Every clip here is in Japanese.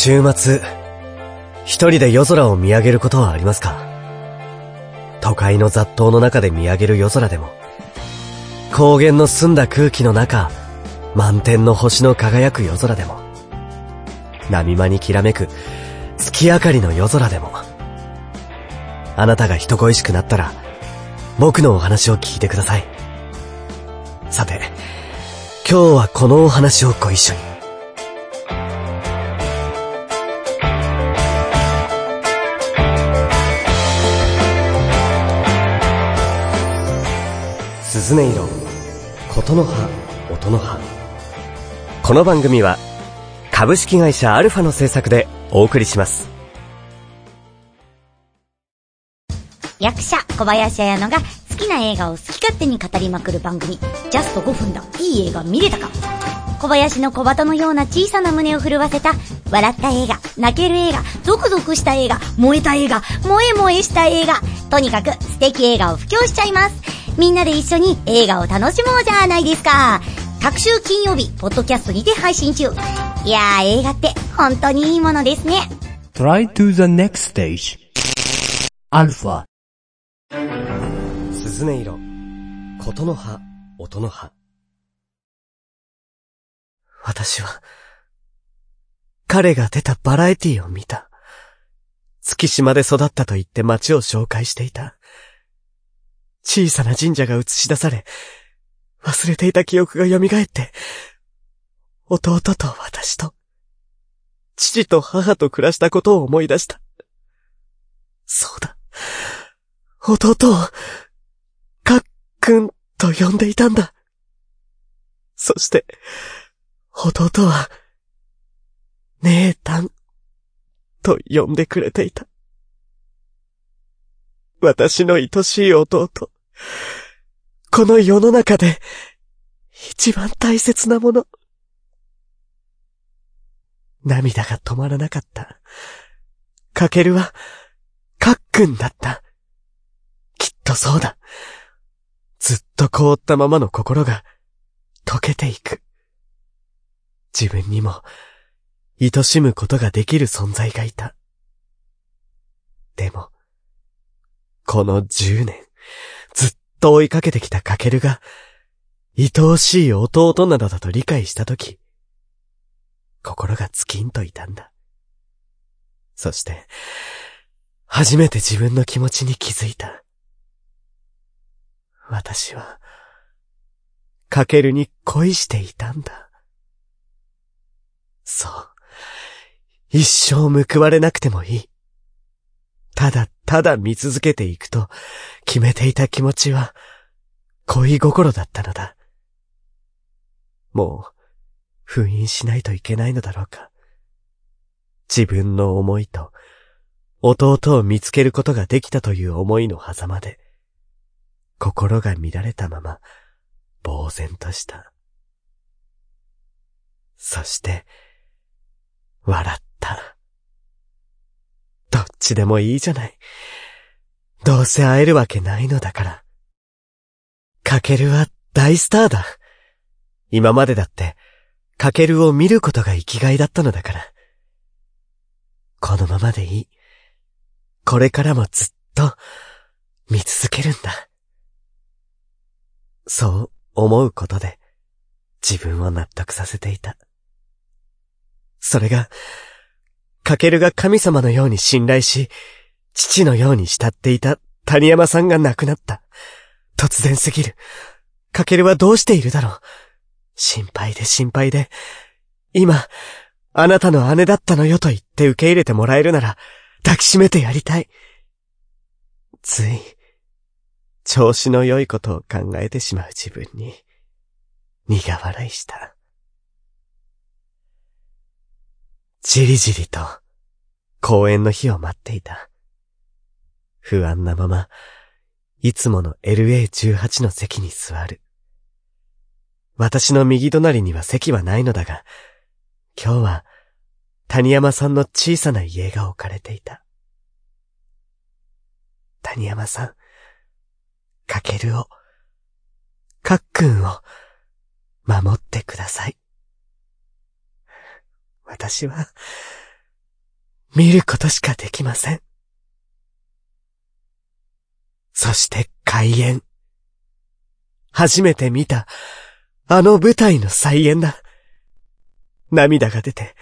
週末、一人で夜空を見上げることはありますか？都会の雑踏の中で見上げる夜空でも、高原の澄んだ空気の中、満天の星の輝く夜空でも、波間にきらめく月明かりの夜空でも、あなたが人恋しくなったら、僕のお話を聞いてください。さて、今日はこのお話をご一緒に。鈴音色、琴の葉、音の葉。この番組は、株式会社アルファの制作でお送りします。役者小林彩乃が好きな映画を好き勝手に語りまくる番組「ジャスト5分だ。いい映画見れたか」小林の小鳩のような小さな胸を震わせた笑った映画泣ける映画ゾクゾクした映画燃えた映画萌え萌えした映画。とにかく素敵映画を布教しちゃいます。みんなで一緒に映画を楽しもうじゃないですか各週金曜日ポッドキャストにて配信中いやー映画って本当にいいものですね Try to the next stage. Alpha. 鈴音色、琴の葉、音の葉。私は、彼が出たバラエティを見た。月島で育ったと言って街を紹介していた。小さな神社が映し出され、忘れていた記憶が蘇って、弟と私と、父と母と暮らしたことを思い出した。そうだ。弟を、かっくんと呼んでいたんだ。そして、弟は、姉たんと呼んでくれていた。私の愛しい弟。この世の中で、一番大切なもの。涙が止まらなかった。かけるは、かっくんだった。きっとそうだ。ずっと凍ったままの心が溶けていく。自分にも愛しむことができる存在がいた。でも、この10年、と追いかけてきたかけるが、愛おしい弟などだと理解したとき、心が尽きんといたんだ。そして、初めて自分の気持ちに気づいた。私は、かけるに恋していたんだ。そう。一生報われなくてもいい。ただただ見続けていくと決めていた気持ちは恋心だったのだ。もう封印しないといけないのだろうか。自分の思いと弟を見つけることができたという思いの狭間で心が乱れたまま呆然とした。そして笑った。どっちでもいいじゃない。どうせ会えるわけないのだから。かけるは大スターだ。今までだって、かけるを見ることが生きがいだったのだから。このままでいい。これからもずっと見続けるんだ。そう思うことで自分を納得させていた。それが、かけるが神様のように信頼し、父のように慕っていた谷山さんが亡くなった。突然すぎる。かけるはどうしているだろう。心配で心配で、今、あなたの姉だったのよと言って受け入れてもらえるなら、抱きしめてやりたい。つい、調子の良いことを考えてしまう自分に、苦笑いした。じりじりと、公演の日を待っていた。不安なまま、いつもの LA18 の席に座る。私の右隣には席はないのだが、今日は、谷山さんの小さな家が置かれていた。谷山さん、かけるを、かっくんを、守ってください。私は、見ることしかできません。そして開演。初めて見た、あの舞台の再演だ。涙が出て、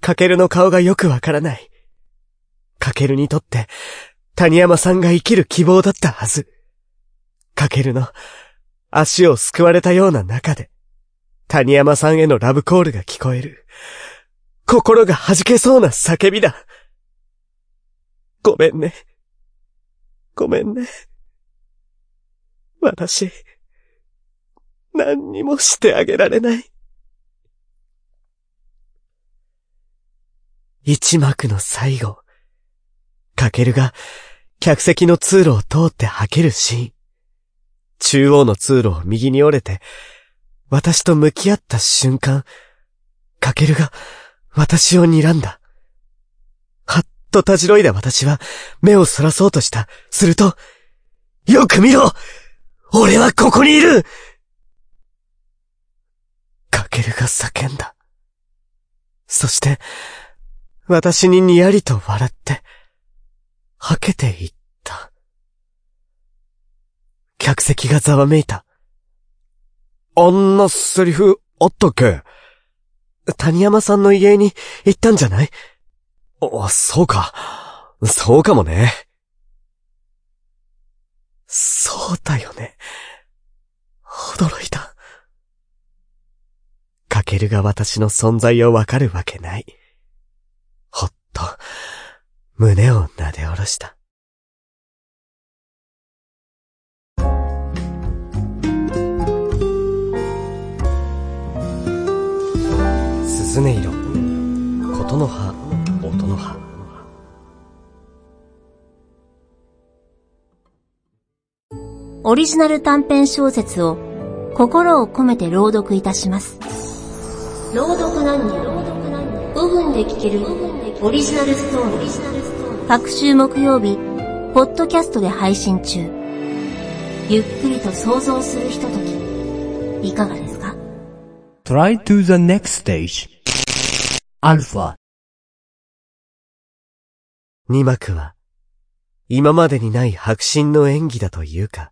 かけるの顔がよくわからない。かけるにとって、谷山さんが生きる希望だったはず。かけるの、足を救われたような中で、谷山さんへのラブコールが聞こえる。心が弾けそうな叫びだ。ごめんね。ごめんね。私、何にもしてあげられない。一幕の最後、かけるが客席の通路を通って吐けるシーン。中央の通路を右に折れて、私と向き合った瞬間、かけるが私を睨んだ。はっとたじろいだ私は目をそらそうとした。すると、よく見ろ俺はここにいるかけるが叫んだ。そして、私ににやりと笑って、はけていった。客席がざわめいた。あんなセリフあったっけ？谷山さんの家に行ったんじゃない？あ、そうか。そうかもね。そうだよね。驚いた。かけるが私の存在をわかるわけない。ほっと、胸を撫で下ろした。鈴音色、琴の葉、音の葉。オリジナル短編小説を心を込めて朗読いたします。朗読何人5分で聞けるオリジナルストーリー。各週木曜日、ポッドキャストで配信中。ゆっくりと想像するひととき、いかがですか？Try to the next stage. アルファ。二幕は、今までにない迫真の演技だというか、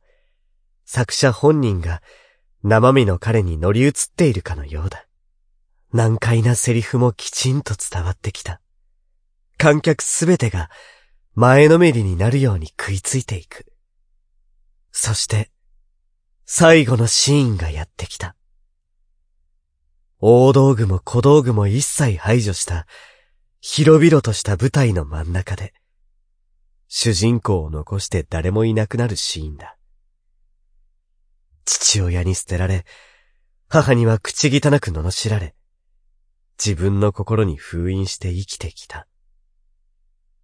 作者本人が生身の彼に乗り移っているかのようだ。難解なセリフもきちんと伝わってきた。観客すべてが前のめりになるように食いついていく。そして、最後のシーンがやってきた。大道具も小道具も一切排除した、広々とした舞台の真ん中で、主人公を残して誰もいなくなるシーンだ。父親に捨てられ、母には口汚く罵られ、自分の心に封印して生きてきた。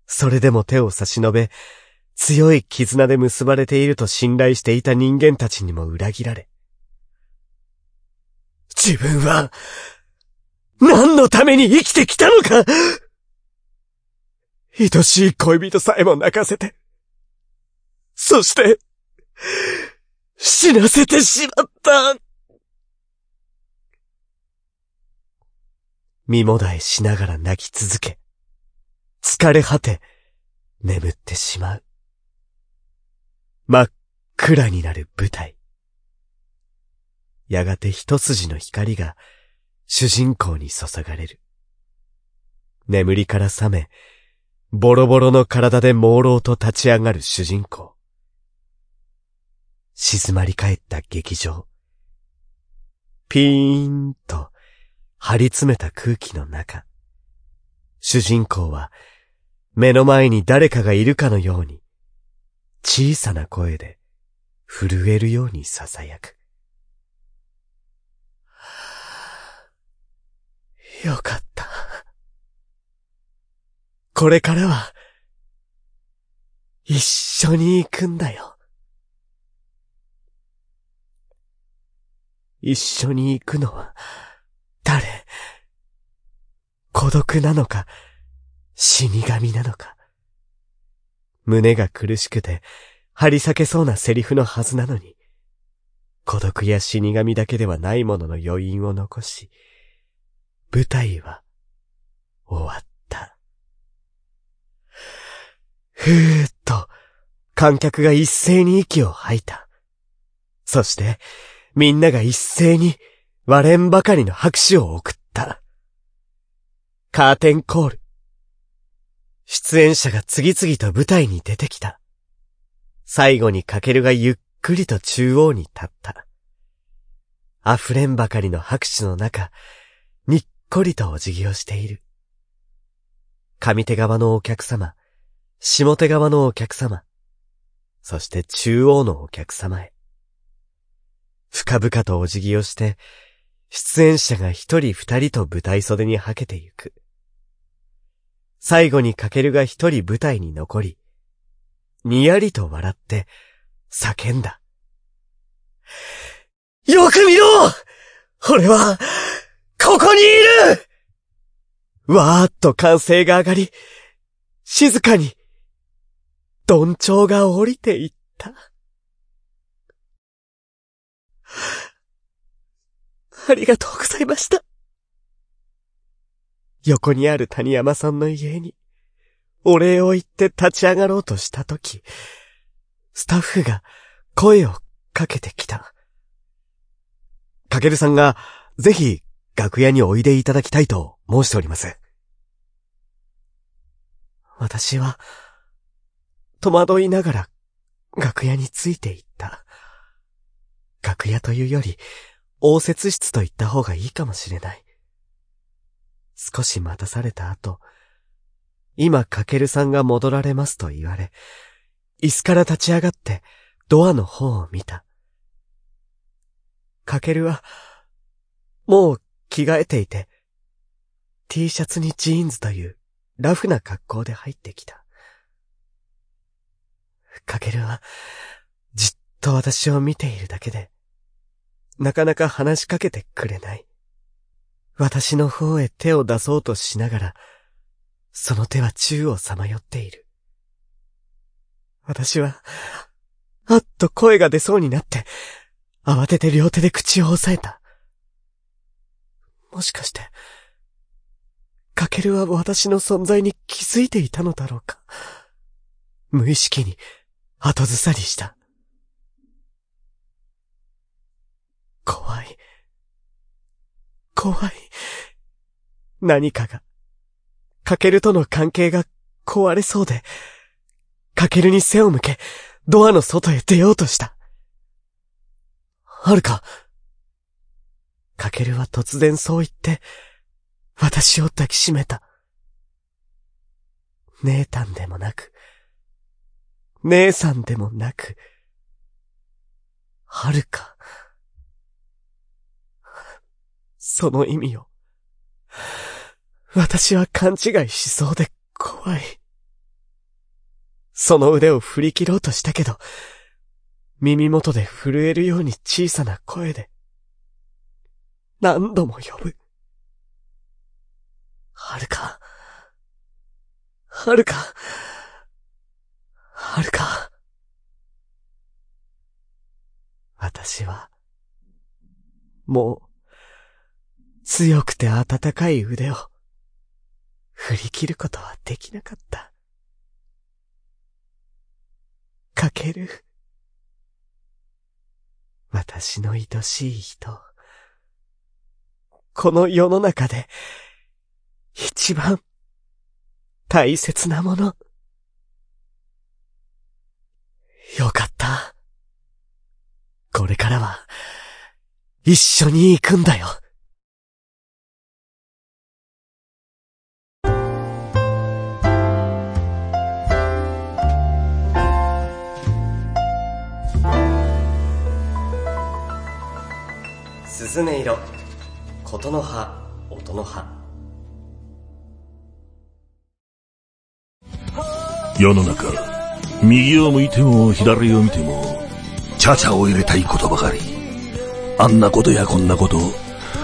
それでも手を差し伸べ、強い絆で結ばれていると信頼していた人間たちにも裏切られ。自分は、何のために生きてきたのか愛しい恋人さえも泣かせて、そして、死なせてしまった身もだえしながら泣き続け、疲れ果て、眠ってしまう。真っ暗になる舞台。やがて一筋の光が主人公に注がれる。眠りから覚め、ボロボロの体で朦朧と立ち上がる主人公。静まり返った劇場。ピーンと張り詰めた空気の中、主人公は目の前に誰かがいるかのように、小さな声で震えるように囁く。よかった。これからは、一緒に行くんだよ。一緒に行くのは、誰？孤独なのか、死神なのか。胸が苦しくて、張り裂けそうなセリフのはずなのに、孤独や死神だけではないものの余韻を残し、舞台は終わった。ふーっと、観客が一斉に息を吐いた。そして、みんなが一斉に割れんばかりの拍手を送った。カーテンコール。出演者が次々と舞台に出てきた。最後にかけるがゆっくりと中央に立った。溢れんばかりの拍手の中、こりとお辞儀をしている。上手側のお客様、下手側のお客様、そして中央のお客様へ。深々とお辞儀をして、出演者が一人二人と舞台袖にはけてゆく。最後にかけるが一人舞台に残り、にやりと笑って叫んだ。よく見ろ俺は、ここにいるわーっと歓声が上がり、静かに、どんちょうが降りていった。ありがとうございました。横にある谷山さんの家に、お礼を言って立ち上がろうとしたとき、スタッフが声をかけてきた。かけるさんが、ぜひ、楽屋においでいただきたいと申しております。私は、戸惑いながら、楽屋についていった。楽屋というより、応接室と言った方がいいかもしれない。少し待たされた後、今かけるさんが戻られますと言われ、椅子から立ち上がってドアの方を見た。かけるは、もう着替えていて、T シャツにジーンズというラフな格好で入ってきた。かけるは、じっと私を見ているだけで、なかなか話しかけてくれない。私の方へ手を出そうとしながら、その手は宙をさまよっている。私は、あっと声が出そうになって、慌てて両手で口を押さえた。もしかして、かけるは私の存在に気づいていたのだろうか？無意識に後ずさりした。怖い。怖い。何かが、かけるとの関係が壊れそうで、かけるに背を向け、ドアの外へ出ようとした。はるか？かけるは突然そう言って、私を抱きしめた。姉たんでもなく、姉さんでもなく、はるか。その意味を、私は勘違いしそうで怖い。その腕を振り切ろうとしたけど、耳元で震えるように小さな声で、何度も呼ぶ。はるか、はるか、はるか。私は、もう、強くて温かい腕を、振り切ることはできなかった。かける。私の愛しい人。この世の中で、一番、大切なもの。よかった。これからは、一緒に行くんだよ。ずね色琴の葉音の葉。世の中右を向いても左を見てもチャチャを入れたいことばかり。あんなことやこんなこと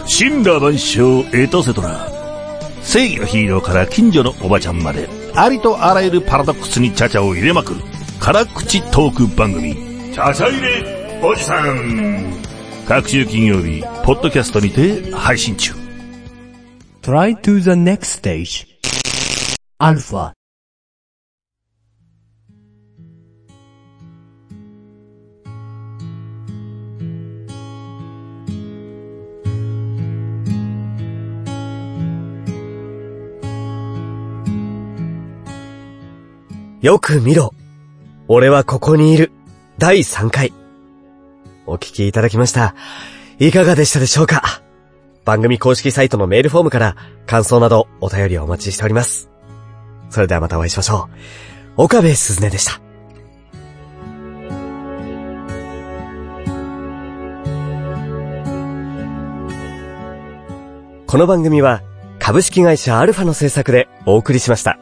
神羅万象エトセトラ。正義のヒーローから近所のおばちゃんまでありとあらゆるパラドックスにチャチャを入れまくる。辛口トーク番組。チャチャ入れおじさん各週金曜日、ポッドキャストにて配信中。Try to the next stage. アルファ。よく見ろ。俺はここにいる。第3回。お聞きいただきました。いかがでしたでしょうか？番組公式サイトのメールフォームから感想などお便りをお待ちしております。それではまたお会いしましょう。岡部すずねでした。この番組は株式会社アルファの制作でお送りしました。